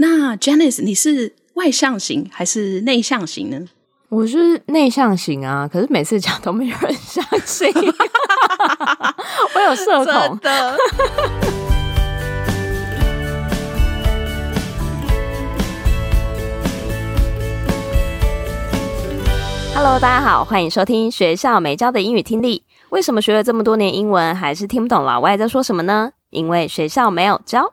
那 Janice，你是外向型还是内向型呢？我是内向型啊，可是每次讲都没有人相信，我有社恐的。Hello，大家好，欢迎收听学校没教的英语听力。为什么学了这么多年英文，还是听不懂老外在说什么呢？因为学校没有教。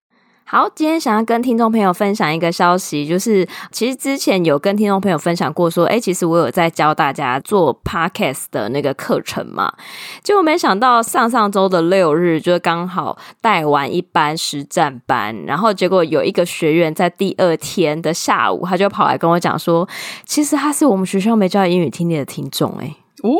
好，今天想要跟听众朋友分享一个消息，就是其实之前有跟听众朋友分享过，说，诶，其实我有在教大家做 podcast 的那个课程嘛，结果没想到上上周的六日，就刚好带完一班实战班，然后结果有一个学员在第二天的下午，他就跑来跟我讲说，其实他是我们学校没教英语听力的听众，诶哦，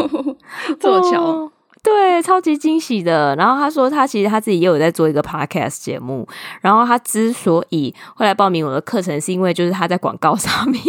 这么巧。哦对，超级惊喜的。然后他说，他其实他自己也有在做一个 podcast 节目。然后他之所以会来报名我的课程，是因为就是他在广告 上面，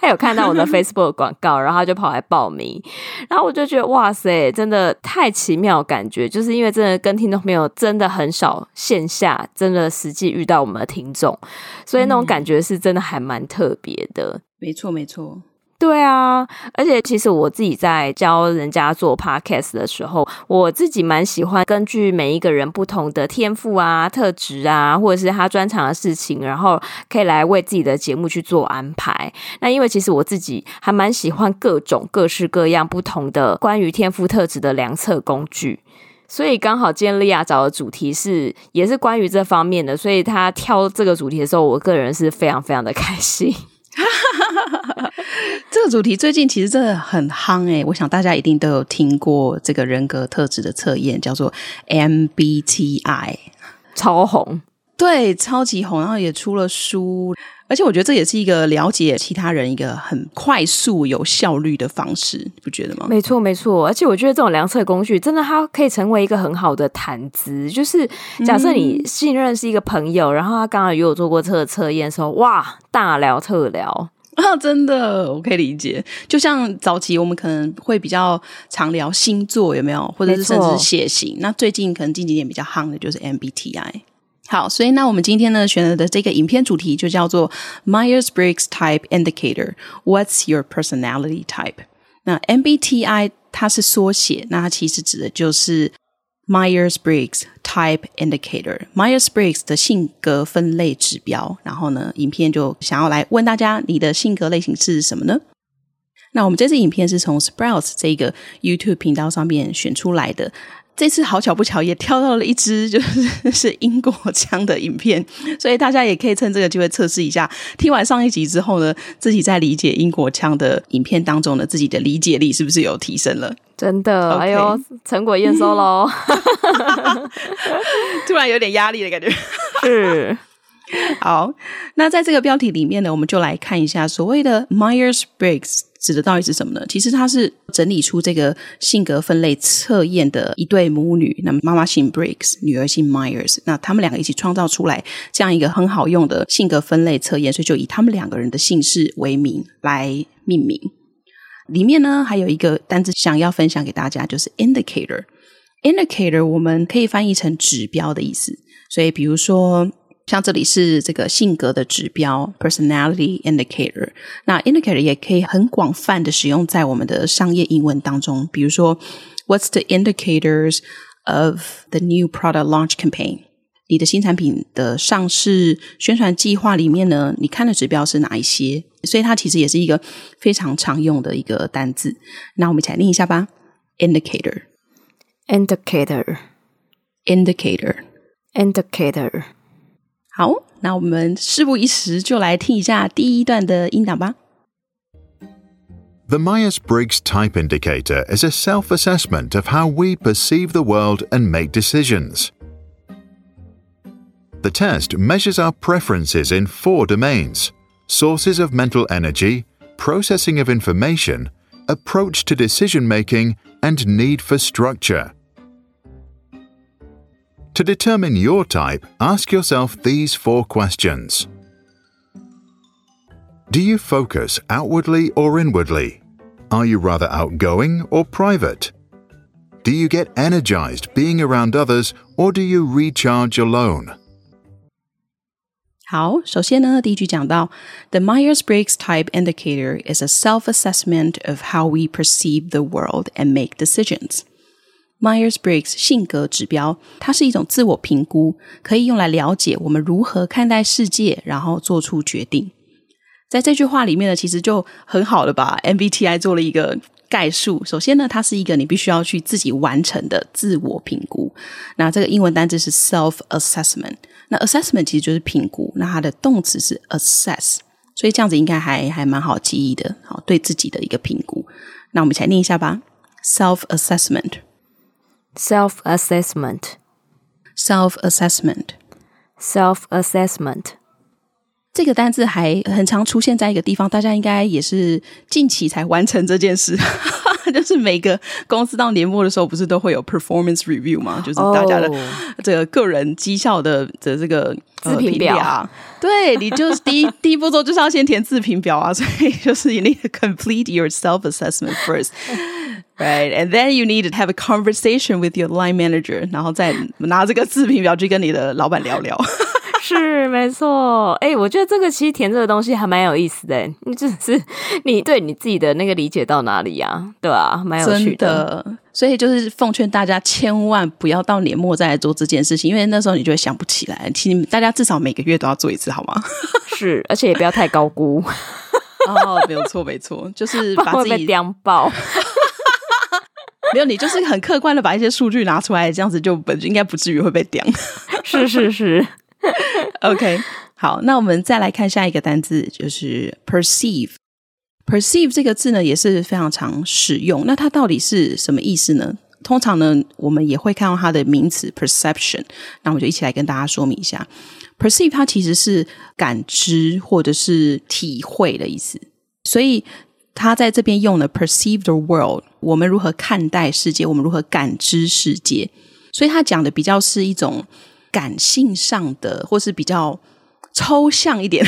他有看到我的 Facebook 广告，然后他就跑来报名。然后我就觉得，哇塞，真的太奇妙，感觉就是因为真的跟听众朋友真的很少线下真的实际遇到我们的听众，所以那种感觉是真的还蛮特别的。没错，没错。对啊，而且其实我自己在教人家做 podcast 的时候，我自己蛮喜欢根据每一个人不同的天赋啊、特质啊，或者是他专长的事情，然后可以来为自己的节目去做安排。那因为其实我自己还蛮喜欢各种各式各样不同的关于天赋特质的量测工具，所以刚好今天莉亚找的主题是也是关于这方面的，所以他挑这个主题的时候，我个人是非常非常的开心。这个主题最近其实真的很夯诶，我想大家一定都有听过这个人格特质的测验，叫做 MBTI，超红，对，超级红，然后也出了书，而且我觉得这也是一个了解其他人一个很快速、有效率的方式，你不觉得吗？没错，没错，而且我觉得这种量测工具真的它可以成为一个很好的谈资，就是假设你信任是一个朋友，嗯、然后他刚刚也有做过这个测验的时候，哇，大聊特聊。啊，真的，我可以理解。就像早期我们可能会比较常聊星座，有没有？或者是甚至血型。那最近可能近几年比较夯的就是 MBTI。好，所以那我们今天呢选择的这个影片主题就叫做 Myers-Briggs Type Indicator。What's your personality type？那 MBTI 它是缩写，那它其实指的就是。Myers-Briggs Type Indicator，Myers-Briggs 的性格分类指标。然后呢，影片就想要来问大家，你的性格类型是什么呢？那我们这次影片是从 Sprouts 这个 YouTube 频道上面选出来的。这次好巧不巧也挑到了一支就是是英国腔的影片，所以大家也可以趁这个机会测试一下。听完上一集之后呢，自己在理解英国腔的影片当中呢，自己的理解力是不是有提升了？真的，Okay. 哎呦，成果验收喽！突然有点压力的感觉。是，好，那在这个标题里面呢，我们就来看一下所谓的 Myers-Briggs。指的到底是什么呢？其实它是整理出这个性格分类测验的一对母女，那么妈妈姓 Briggs，女儿姓 Myers，那他们两个一起创造出来这样一个很好用的性格分类测验，所以就以他们两个人的姓氏为名来命名。里面呢还有一个单字想要分享给大家，就是 indicator。indicator 我们可以翻译成指标的意思，所以比如说。像这里是这个性格的指标，personality indicator。那 indicator 也可以很广泛的使用在我们的商业英文当中，比如说，What's the indicators of the new product launch campaign？你的新产品的上市宣传计划里面呢，你看的指标是哪一些？所以它其实也是一个非常常用的一个单字。那我们一起来念一下吧，indicator，indicator，indicator。好，那我们事不宜迟，就来听一下第一段的音档吧。The Myers-Briggs Type Indicator is a self-assessment of how we perceive the world and make decisions. The test measures our preferences in four domains: sources of mental energy, processing of information, approach to decision making, and need for structure. To determine your type, ask yourself these four questions Do you focus outwardly or inwardly? Are you rather outgoing or private? Do you get energized being around others or do you recharge alone? 好，首先呢，第一句讲到，The Myers-Briggs Type Indicator is a self-assessment of how we perceive the world and make decisions. Myers-Briggs 性格指标，它是一种自我评估，可以用来了解我们如何看待世界，然后做出决定。在这句话里面呢，其实就很好的把 MBTI 做了一个概述。首先呢，它是一个你必须要去自己完成的自我评估。那这个英文单字是 self-assessment。那 assessment 其实就是评估，那它的动词是 assess，所以这样子应该还还蛮好记忆的，好，对自己的一个评估。那我们一起来念一下吧 self assessment，self-assessment，self-assessment，self-assessment。这个单字还很常出现在一个地方，大家应该也是近期才完成这件事。就是每个公司到年末的时候，不是都会有 performance review 吗？就是大家的这个个人绩效的的这个自评表啊。对，你就是第一第一步骤就是要先填自评表啊，所以就是 you need to complete your self assessment first, right? And then you need to have a conversation with your line manager，然后再拿这个自评表去跟你的老板聊聊。是没错，哎、欸，我觉得这个其实填这个东西还蛮有意思的，你只是你对你自己的那个理解到哪里呀、啊？对吧、啊？蛮有趣的。的所以就是奉劝大家千万不要到年末再来做这件事情，因为那时候你就会想不起来。请大家至少每个月都要做一次，好吗？是，而且也不要太高估。哦，没有错，没错，就是把自己颠爆。没有，你就是很客观的把一些数据拿出来，这样子就本应该不至于会被颠。是是是。OK，好，那我们再来看下一个单字，就是 perceive。perceive 这个字呢，也是非常常使用。那它到底是什么意思呢？通常呢，我们也会看到它的名词 perception。那我们就一起来跟大家说明一下，perceive 它其实是感知或者是体会的意思。所以它在这边用了 perceive the world，我们如何看待世界，我们如何感知世界。所以他讲的比较是一种。感性上的，或是比较抽象一点，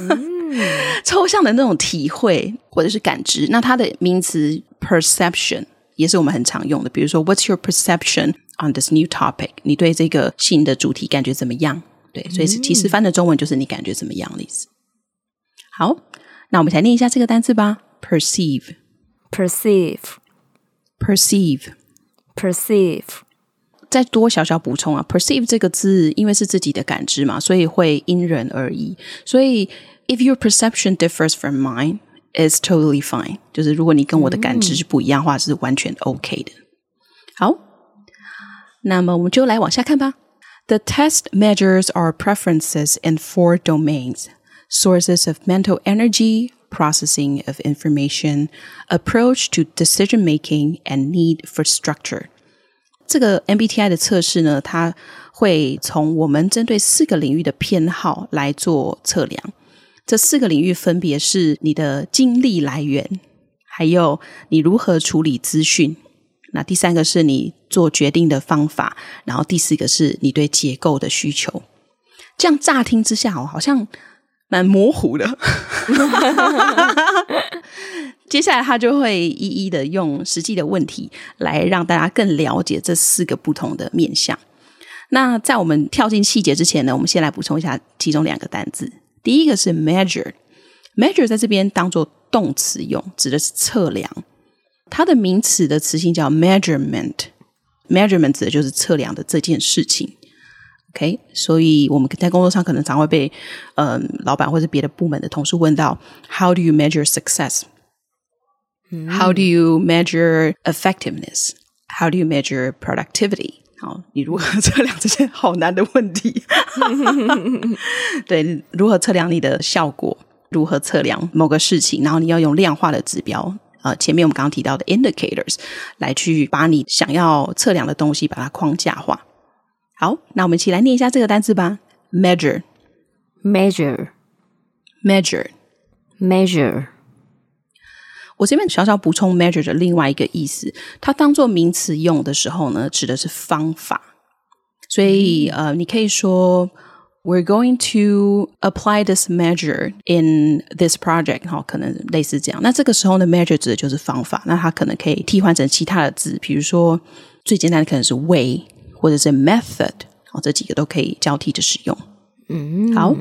嗯、抽象的那种体会或者是感知。那它的名词 perception 也是我们很常用的。比如说，What's your perception on this new topic？你对这个新的主题感觉怎么样？对，所以是其实翻的中文就是你感觉怎么样的意思。好，那我们来念一下这个单词吧 ：perceive，perceive，perceive。再多小小补充啊，perceive 这个字，因为是自己的感知嘛，所以会因人而异。所以，if your perception differs from mine, it's totally fine。就是如果你跟我的感知是不一样的话，是完全 OK 的。好，那么我们就来往下看吧。The test measures our preferences in four domains: sources of mental energy, processing of information, approach to decision making, and need for structure. 这个 MBTI 的测试呢，它会从我们针对四个领域的偏好来做测量。这四个领域分别是你的精力来源，还有你如何处理资讯。那第三个是你做决定的方法，然后第四个是你对结构的需求。这样乍听之下哦，好像蛮模糊的。接下来，他就会一一的用实际的问题来让大家更了解这四个不同的面向。那在我们跳进细节之前呢，我们先来补充一下其中两个单字。第一个是 measure，measure 在这边当做动词用，指的是测量。它的名词的词性叫 measurement，measurement 指的就是测量的这件事情。OK，所以我们在工作上可能常会被嗯、呃、老板或者别的部门的同事问到：How do you measure success？How do you measure effectiveness? How do you measure productivity? 好，你如何 测量这些好难的问题？对，如何测量你的效果？如何测量某个事情？然后你要用量化的指标，呃，前面我们刚刚提到的 indicators 来去把你想要测量的东西把它框架化。好，那我们一起来念一下这个单词吧：measure, measure, measure, measure。我这边小小补充 measure 的另外一个意思，它当做名词用的时候呢，指的是方法。所以呃，你可以说 We're going to apply this measure in this project，哈，可能类似这样。那这个时候呢，measure 指的就是方法，那它可能可以替换成其他的字，比如说最简单的可能是 way，或者是 method，好，这几个都可以交替的使用。嗯，好，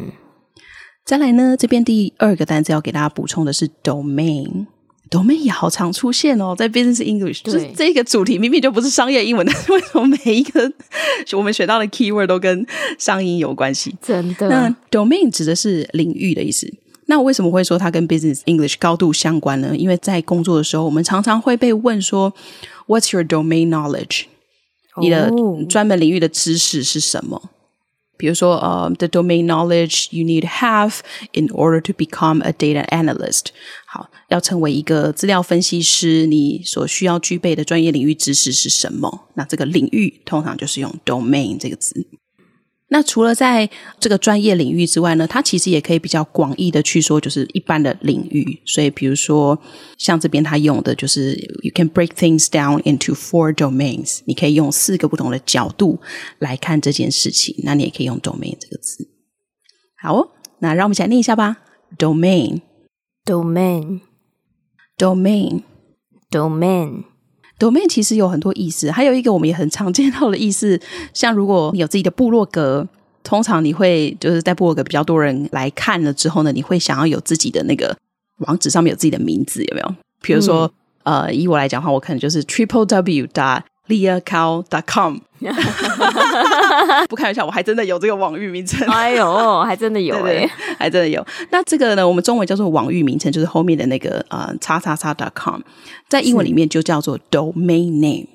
再来呢，这边第二个单词要给大家补充的是 domain。domain 也好常出现哦，在 Business English，就是这个主题明明就不是商业英文，但是为什么每一个 我们学到的 keyword 都跟商英有关系？真的。那 domain 指的是领域的意思。那我为什么会说它跟 Business English 高度相关呢？因为在工作的时候，我们常常会被问说，What's your domain knowledge？你的专门领域的知识是什么？比如说，呃、uh,，the domain knowledge you need to have in order to become a data analyst。好，要成为一个资料分析师，你所需要具备的专业领域知识是什么？那这个领域通常就是用 domain 这个词。那除了在这个专业领域之外呢，它其实也可以比较广义的去说，就是一般的领域。所以，比如说像这边它用的就是 “you can break things down into four domains”，你可以用四个不同的角度来看这件事情。那你也可以用 “domain” 这个词。好哦，那让我们一起来念一下吧：domain，domain，domain，domain。domain 其实有很多意思，还有一个我们也很常见到的意思，像如果你有自己的部落格，通常你会就是在部落格比较多人来看了之后呢，你会想要有自己的那个网址上面有自己的名字，有没有？比如说，嗯、呃，以我来讲的话，我可能就是 triple w dot leahcow dot com。不开玩笑，我还真的有这个网域名称。哎呦，还真的有哎、欸，还真的有。那这个呢，我们中文叫做网域名称，就是后面的那个呃，叉叉叉 .com，在英文里面就叫做 domain name。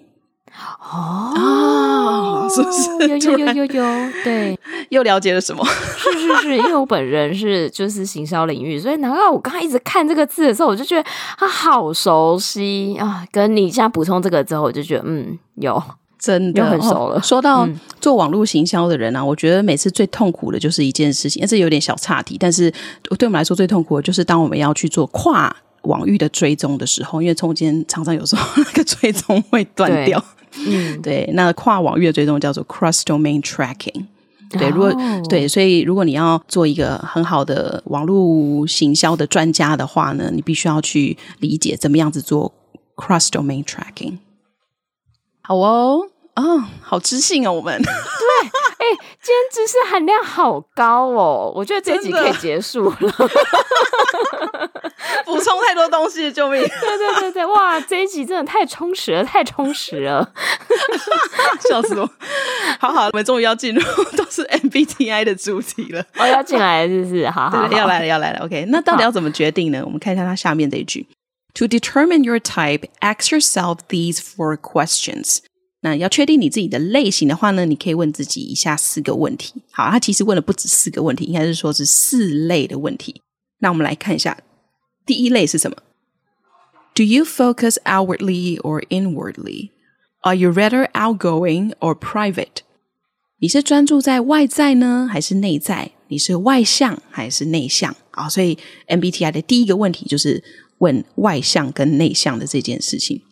哦，是不是？有有有有有，对，又了解了什么？是是是，因为我本人是就是行销领域，所以难怪我刚刚一直看这个字的时候，我就觉得它好熟悉啊。跟你现在补充这个之后，我就觉得嗯，有。真的很熟了。说到做网络行销的人啊，嗯，我觉得每次最痛苦的就是一件事情，这有点小岔题，但是对我们来说最痛苦的就是当我们要去做跨网域的追踪的时候，因为中间常常有时候那个追踪会断掉。嗯，对，那跨网域的追踪叫做 cross domain tracking。对，如果，哦，对，所以如果你要做一个很好的网络行销的专家的话呢，你必须要去理解怎么样子做 cross domain tracking。好哦，哦，好知性哦，我们对，哎、欸，今天知识含量好高哦，我觉得这集可以结束了，补充太多东西，救命！对对对对，哇，这一集真的太充实了，太充实了，笑死我！好好，我们终于要进入都是 MBTI 的主题了，哦，要进来了是不是？好好，好，对，要来了，要来了。OK，那到底要怎么决定呢？我们看一下它下面这一句。To determine your type, ask yourself these four questions. 那要确定你自己的类型的话呢，你可以问自己以下四个问题。好，他其实问了不止四个问题，应该是说是四类的问题。那我们来看一下，第一类是什么？Do you focus outwardly or inwardly? Are you rather outgoing or private? 你是专注在外在呢，还是内在？你是外向还是内向？啊，所以 MBTI 的第一个问题就是。问外向跟内向的这件事情，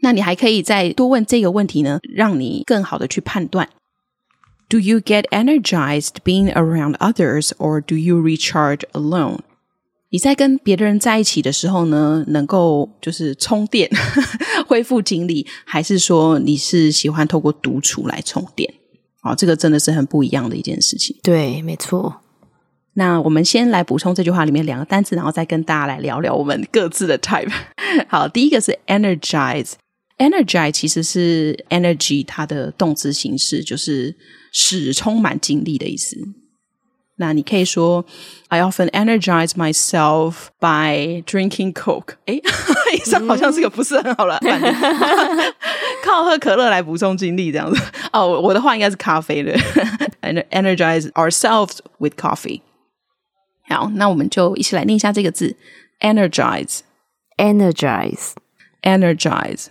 那你还可以再多问这个问题呢，让你更好的去判断。Do you get energized being around others, or do you recharge alone？你在跟别的人在一起的时候呢，能够就是充电、恢复精力，还是说你是喜欢透过独处来充电？哦，这个真的是很不一样的一件事情。对，没错。那我们先来补充这句话里面两个单词，然后再跟大家来聊聊我们各自的 type。好，第一个是 energize。Energize 其实是 energy 它的动词形式，就是使充满精力的意思。那你可以说 I often energize myself by drinking Coke。诶，医生好像是个不是很好的反应，靠喝可乐来补充精力这样子。哦，我的话应该是咖啡的，energize ourselves with coffee。好，那我们就一起来念一下这个字：energize，energize，energize。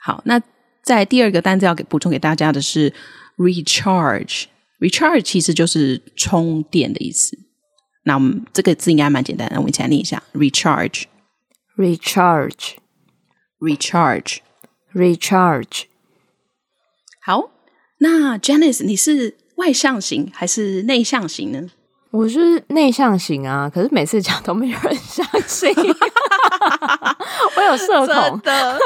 好，那在第二个单词要给补充给大家的是 recharge。recharge 其实就是充电的意思。那我们这个字应该蛮简单的，我们一起来念一下：recharge，recharge，recharge，recharge。好，那 Janice，你是外向型还是内向型呢？我是内向型啊，可是每次讲都没有人相信。我有社恐的，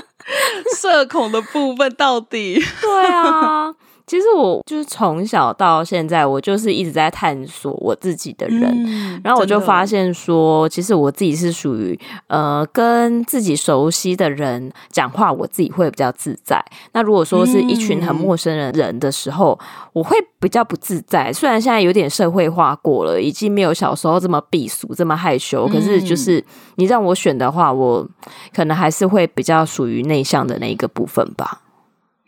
社恐的部分到底？对啊。其实我就是从小到现在，我就是一直在探索我自己的人，嗯、然后我就发现说，其实我自己是属于呃跟自己熟悉的人讲话，我自己会比较自在。那如果说是一群很陌生人人的时候，嗯、我会比较不自在。虽然现在有点社会化过了，已经没有小时候这么避俗、这么害羞，可是就是你让我选的话，我可能还是会比较属于内向的那一个部分吧。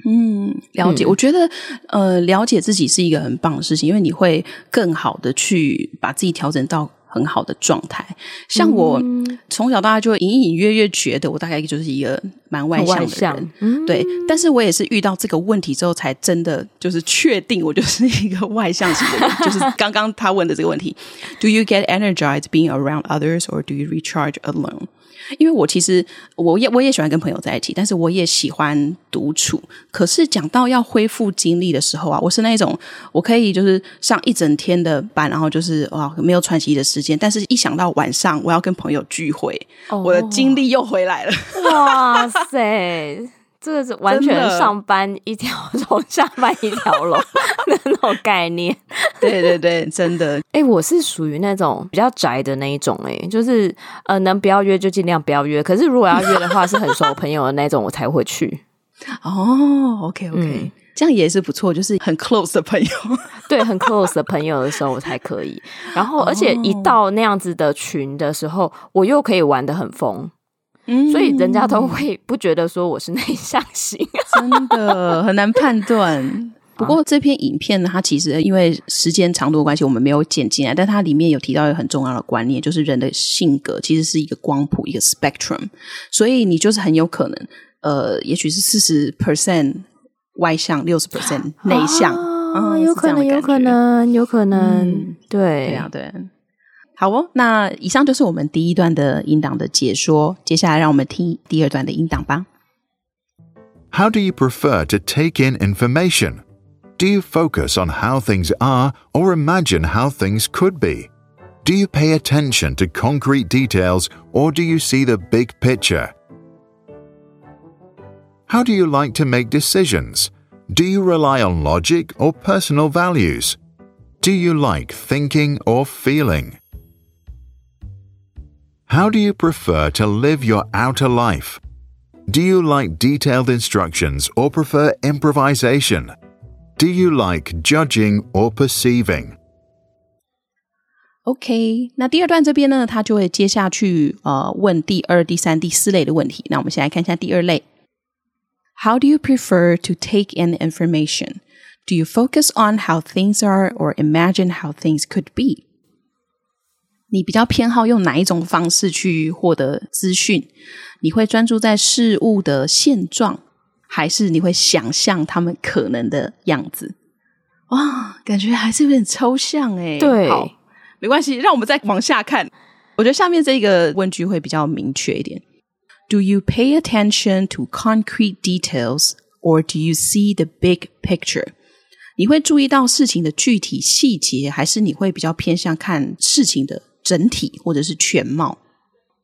嗯，了解。嗯、我觉得，呃，了解自己是一个很棒的事情，因为你会更好的去把自己调整到很好的状态。像我、嗯、从小到大就隐隐约约觉得我大概就是一个蛮外向的人，对。但是我也是遇到这个问题之后，才真的就是确定我就是一个外向型的人。就是刚刚他问的这个问题：Do you get energized being around others, or do you recharge alone? 因为我其实我也我也喜欢跟朋友在一起，但是我也喜欢独处。可是讲到要恢复精力的时候啊，我是那种我可以就是上一整天的班，然后就是哇没有喘息的时间，但是一想到晚上我要跟朋友聚会，哦、我的精力又回来了。哇塞！这个是完全上班一条龙，下班一条龙的那种概念。对对对，真的。哎、欸，我是属于那种比较宅的那一种、欸，哎，就是呃，能不要约就尽量不要约。可是如果要约的话，是很熟朋友的那种，我才会去。哦，OK OK，、嗯、这样也是不错，就是很 close 的朋友，对，很 close 的朋友的时候我才可以。然后，而且一到那样子的群的时候，我又可以玩的很疯。所以人家都会不觉得说我是内向型，真的很难判断。不过这篇影片呢，它其实因为时间长度的关系，我们没有剪进来，但它里面有提到一个很重要的观念，就是人的性格其实是一个光谱，一个 spectrum。所以你就是很有可能，呃，也许是四十 percent 外向，六十 percent 内向，啊，有可能，有可能，有可能，对，对啊，对。好哦，那以上就是我们第一段的音档的解说。接下来让我们听第二段的音档吧。How do you prefer to take in information? Do you focus on how things are or imagine how things could be? Do you pay attention to concrete details or do you see the big picture? How do you like to make decisions? Do you rely on logic or personal values? Do you like thinking or feeling? How do you prefer to live your outer life? Do you like detailed instructions or prefer improvisation? Do you like judging or perceiving? OK，那第二段这边呢，他就会接下去呃问第二、第三、第四类的问题。那我们先来看一下第二类。How do you prefer to take in information? Do you focus on how things are or imagine how things could be? 你比较偏好用哪一种方式去获得资讯？你会专注在事物的现状，还是你会想象他们可能的样子？哇，感觉还是有点抽象诶。对，好，没关系，让我们再往下看。我觉得下面这个问句会比较明确一点。Do you pay attention to concrete details, or do you see the big picture? 你会注意到事情的具体细节，还是你会比较偏向看事情的？整体或者是全貌，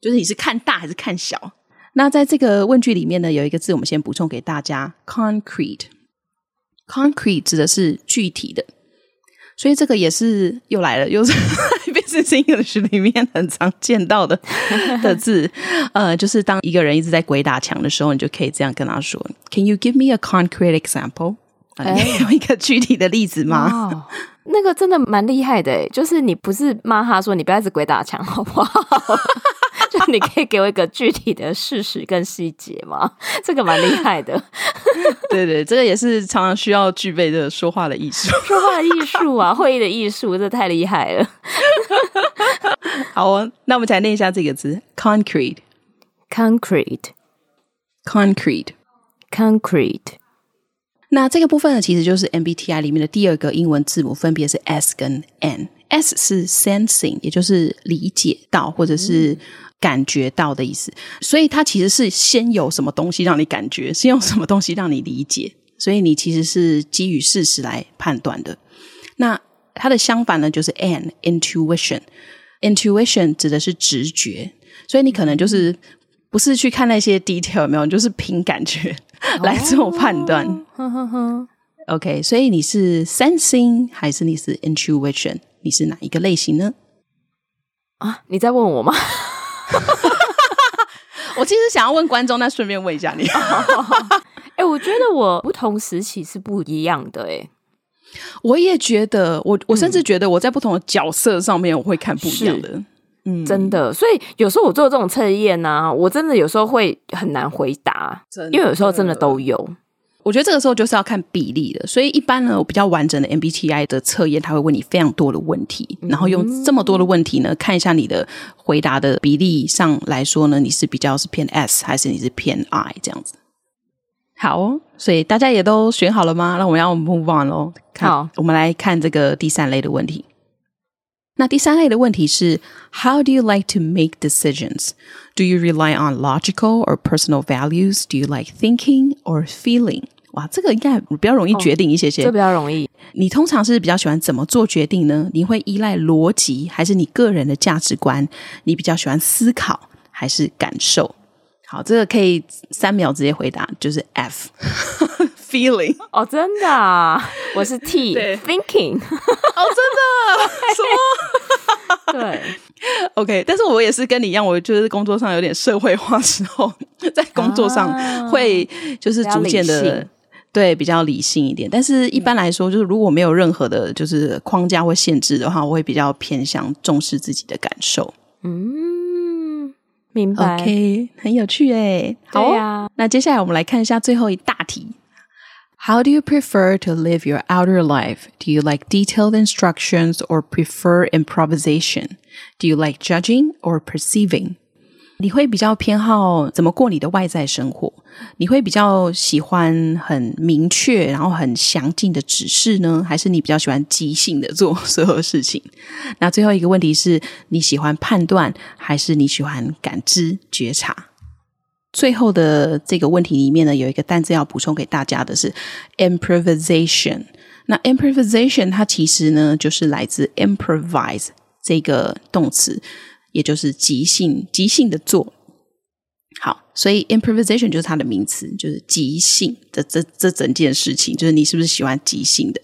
就是你是看大还是看小？那在这个问句里面呢，有一个字我们先补充给大家：concrete。concrete 指的是具体的，所以这个也是又来了，又是 business English 里面很常见到的 的字。呃，就是当一个人一直在鬼打墙的时候，你就可以这样跟他说：“Can you give me a concrete example？” 呃，你有一个具体的例子吗.那个真的蛮厉害的诶，就是你不是骂他说，你不要一直鬼打墙好不好？就你可以给我一个具体的事实跟细节吗？这个蛮厉害的。对对，这个也是常常需要具备的说话的艺术，说话的艺术啊，会议的艺术，这太厉害了。好哦，那我们再念一下这个字：concrete，concrete，concrete。那这个部分呢，其实就是 MBTI 里面的第二个英文字母，分别是 S 跟 N。S 是 sensing，也就是理解到或者是感觉到的意思。所以它其实是先有什么东西让你感觉，先用什么东西让你理解。所以你其实是基于事实来判断的。那它的相反呢，就是 N Intuition。Intuition 指的是直觉，所以你可能就是不是去看那些 detail 有没有，就是凭感觉 来做判断。呵呵呵 OK，所以你是 sensing 还是你是 intuition？你是哪一个类型呢？啊，你在问我吗？我其实想要问观众，那顺便问一下你。哎、欸，我觉得我不同时期是不一样的、欸。哎，我也觉得，我我甚至觉得我在不同的角色上面我会看不一样的。嗯，真的。所以有时候我做这种测验呢，我真的有时候会很难回答，因为有时候真的都有。我觉得这个时候就是要看比例的，所以一般呢，我比较完整的 MBTI 的测验，他会问你非常多的问题，然后用这么多的问题呢，看一下你的回答的比例上来说呢，你是比较是偏 S 还是你是偏 I 这样子。好哦，所以大家也都选好了吗？那我们要 move on 喽。好，我们来看这个第三类的问题。那第三类的问题是：How do you like to make decisions? Do you rely on logical or personal values? Do you like thinking or feeling? 哇，这个应该比较容易决定一些些。这比较容易。你通常是比较喜欢怎么做决定呢？你会依赖逻辑，还是你个人的价值观？你比较喜欢思考，还是感受？好，这个可以三秒直接回答，就是 F feeling。哦，真的啊？我是 T thinking。哦，真的？什么？对，OK。但是我也是跟你一样，我就是工作上有点社会化之后，在工作上会就是逐渐的。对，比较理性一点，但是一般来说，就是如果没有任何的，就是框架或限制的话，我会比较偏向重视自己的感受。嗯，明白。OK，很有趣诶。好对呀。那接下来我们来看一下最后一大题。How do you prefer to live your outer life? Do you like detailed instructions or prefer improvisation? Do you like judging or perceiving? 你会比较偏好怎么过你的外在生活？你会比较喜欢很明确，然后很详尽的指示呢？还是你比较喜欢即兴的做所有事情？那最后一个问题是你喜欢判断，还是你喜欢感知觉察？最后的这个问题里面呢，有一个单字要补充给大家的是 improvisation。那 improvisation 它其实呢，就是来自 improvise 这个动词。也就是即兴，即兴的做好，所以 improvisation 就是它的名词，就是即兴的这这整件事情，就是你是不是喜欢即兴的？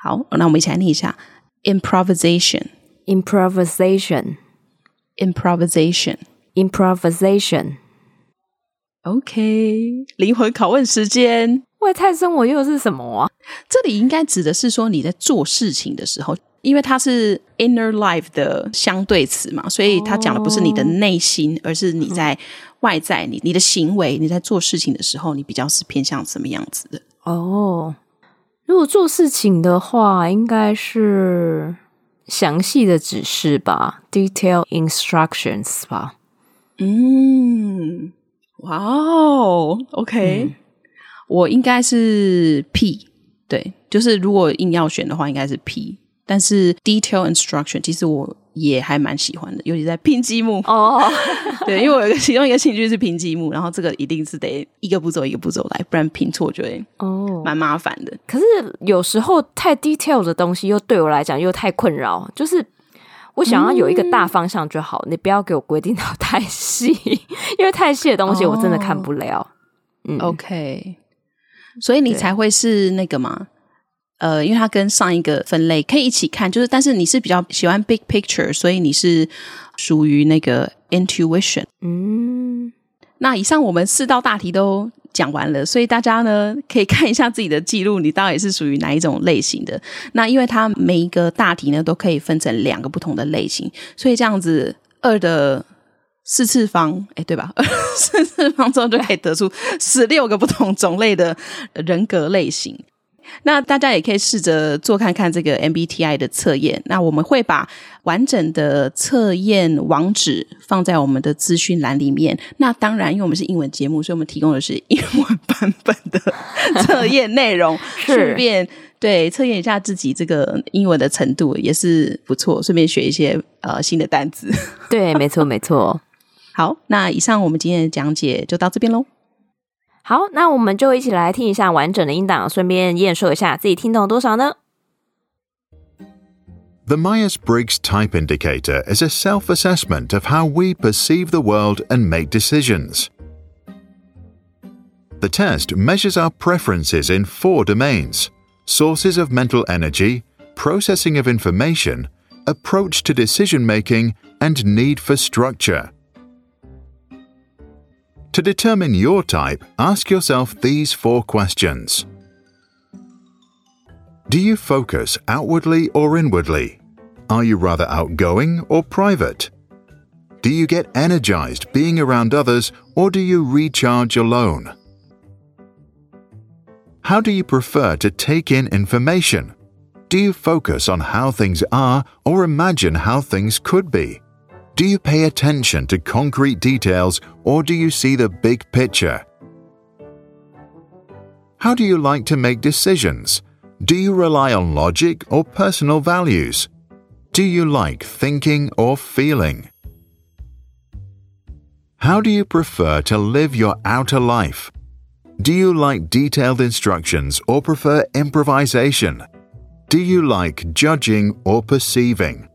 好，那我们一起来念一下 improvisation，improvisation，improvisation。OK，灵魂拷问时间，外太生活又是什么啊？这里应该指的是说你在做事情的时候。因为它是 inner life 的相对词嘛，所以它讲的不是你的内心，oh. 而是你在外在，你你的行为，你在做事情的时候，你比较是偏向什么样子的？哦，oh. 如果做事情的话，应该是详细的指示吧，detail instructions 吧。嗯，哇哦，OK，嗯，我应该是 P，对，就是如果硬要选的话，应该是 P。但是 detail instruction 其实我也还蛮喜欢的，尤其在拼积木哦。Oh. 对，因为我有一个其中一个兴趣是拼积木，然后这个一定是得一个步骤一个步骤来，不然拼错就会哦蛮麻烦的。Oh. 可是有时候太 detail 的东西又对我来讲又太困扰，就是我想要有一个大方向就好，嗯、你不要给我规定到 太细，因为太细的东西我真的看不了。Oh. 嗯，OK，所以你才会是那个吗？呃，因为它跟上一个分类可以一起看，就是但是你是比较喜欢 big picture，所以你是属于那个 intuition。嗯，那以上我们四道大题都讲完了，所以大家呢可以看一下自己的记录，你到底是属于哪一种类型的。那因为它每一个大题呢都可以分成两个不同的类型，所以这样子二的四次方，哎，对吧？二四次方之后就可以得出十六个不同种类的人格类型。那大家也可以试着做看看这个 MBTI 的测验。那我们会把完整的测验网址放在我们的资讯栏里面。那当然，因为我们是英文节目，所以我们提供的是英文版本的测验内容，顺便对测验一下自己这个英文的程度也是不错，顺便学一些呃新的单词。对，没错，没错。好，那以上我们今天的讲解就到这边喽。好，那我们就一起来听一下完整的音档，顺便验收一下自己听懂了多少呢？The Myers-Briggs Type Indicator is a self-assessment of how we perceive the world and make decisions. The test measures our preferences in four domains sources of mental energy, processing of information, approach to decision making, and need for structure. To determine your type, ask yourself these four questions Do you focus outwardly or inwardly? Are you rather outgoing or private? Do you get energized being around others or do you recharge alone? How do you prefer to take in information? Do you focus on how things are or imagine how things could be? Do you pay attention to concrete details or do you see the big picture? How do you like to make decisions? Do you rely on logic or personal values? Do you like thinking or feeling? How do you prefer to live your outer life? Do you like detailed instructions or prefer improvisation? Do you like judging or perceiving?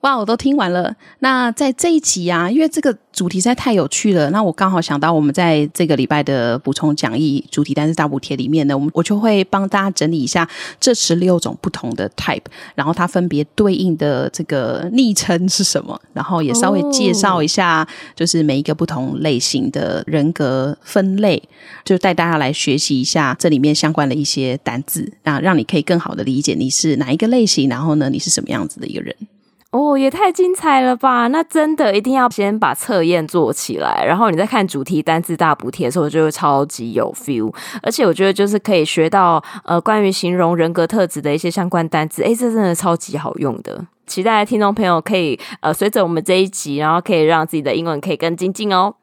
哇，我都听完了。那在这一集啊，因为这个主题实在太有趣了，那我刚好想到，我们在这个礼拜的补充讲义主题单字大补贴里面呢，我们我就会帮大家整理一下这十六种不同的 type，然后它分别对应的这个昵称是什么，然后也稍微介绍一下，就是每一个不同类型的人格分类，就带大家来学习一下这里面相关的一些单字，那让你可以更好的理解你是哪一个类型，然后呢，你是什么样子的一个人。哦，也太精彩了吧！那真的一定要先把测验做起来，然后你再看主题单字大补贴的时候，就会超级有 feel。而且我觉得就是可以学到呃关于形容人格特质的一些相关单字，诶，这真的超级好用的。期待听众朋友可以呃随着我们这一集，然后可以让自己的英文可以更精进哦。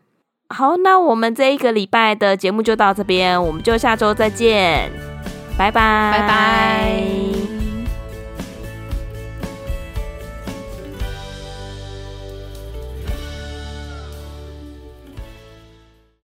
好，那我们这一个礼拜的节目就到这边，我们就下周再见，拜拜，拜拜。